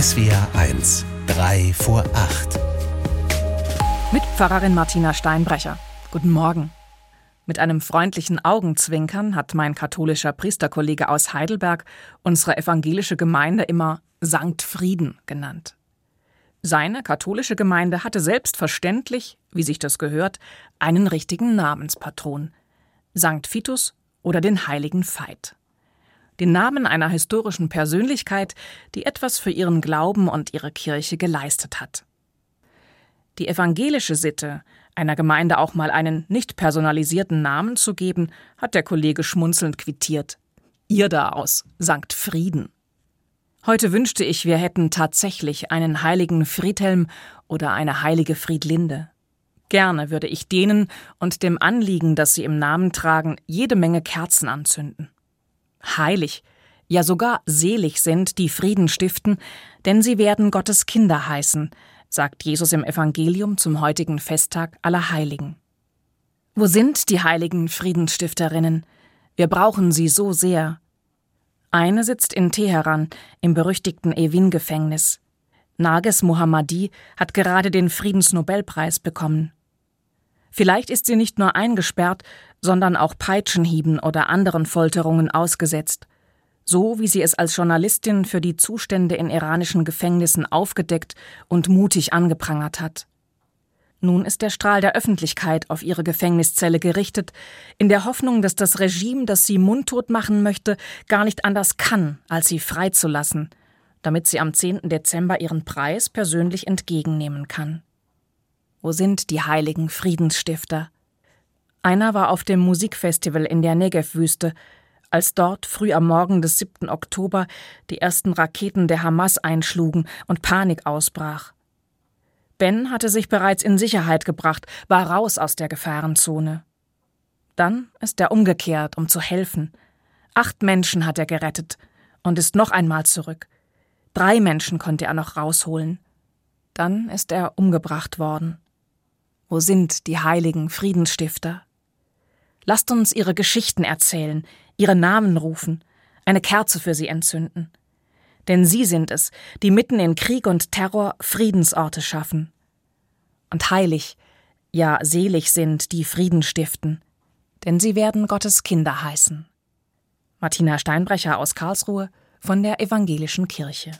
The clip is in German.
SWR 1, 3 vor 8. Mit Pfarrerin Martina Steinbrecher. Guten Morgen. Mit einem freundlichen Augenzwinkern hat mein katholischer Priesterkollege aus Heidelberg unsere evangelische Gemeinde immer Sankt Frieden genannt. Seine katholische Gemeinde hatte selbstverständlich, wie sich das gehört, einen richtigen Namenspatron. Sankt Vitus oder den heiligen Veit den Namen einer historischen Persönlichkeit, die etwas für ihren Glauben und ihre Kirche geleistet hat. Die evangelische Sitte, einer Gemeinde auch mal einen nicht personalisierten Namen zu geben, hat der Kollege schmunzelnd quittiert. Ihr da aus Sankt Frieden. Heute wünschte ich, wir hätten tatsächlich einen heiligen Friedhelm oder eine heilige Friedlinde. Gerne würde ich denen und dem Anliegen, das sie im Namen tragen, jede Menge Kerzen anzünden heilig, ja sogar selig sind, die Frieden stiften, denn sie werden Gottes Kinder heißen, sagt Jesus im Evangelium zum heutigen Festtag aller Heiligen. Wo sind die heiligen Friedensstifterinnen? Wir brauchen sie so sehr. Eine sitzt in Teheran im berüchtigten Evin-Gefängnis. Nages Mohammadi hat gerade den Friedensnobelpreis bekommen. Vielleicht ist sie nicht nur eingesperrt, sondern auch Peitschenhieben oder anderen Folterungen ausgesetzt, so wie sie es als Journalistin für die Zustände in iranischen Gefängnissen aufgedeckt und mutig angeprangert hat. Nun ist der Strahl der Öffentlichkeit auf ihre Gefängniszelle gerichtet, in der Hoffnung, dass das Regime, das sie mundtot machen möchte, gar nicht anders kann, als sie freizulassen, damit sie am 10. Dezember ihren Preis persönlich entgegennehmen kann. Wo sind die heiligen Friedensstifter? Einer war auf dem Musikfestival in der Negev-Wüste, als dort früh am Morgen des 7. Oktober die ersten Raketen der Hamas einschlugen und Panik ausbrach. Ben hatte sich bereits in Sicherheit gebracht, war raus aus der Gefahrenzone. Dann ist er umgekehrt, um zu helfen. Acht Menschen hat er gerettet und ist noch einmal zurück. Drei Menschen konnte er noch rausholen. Dann ist er umgebracht worden. Wo sind die heiligen Friedensstifter? Lasst uns ihre Geschichten erzählen, ihre Namen rufen, eine Kerze für sie entzünden. Denn sie sind es, die mitten in Krieg und Terror Friedensorte schaffen. Und heilig, ja selig sind, die Frieden stiften, denn sie werden Gottes Kinder heißen. Martina Steinbrecher aus Karlsruhe von der Evangelischen Kirche.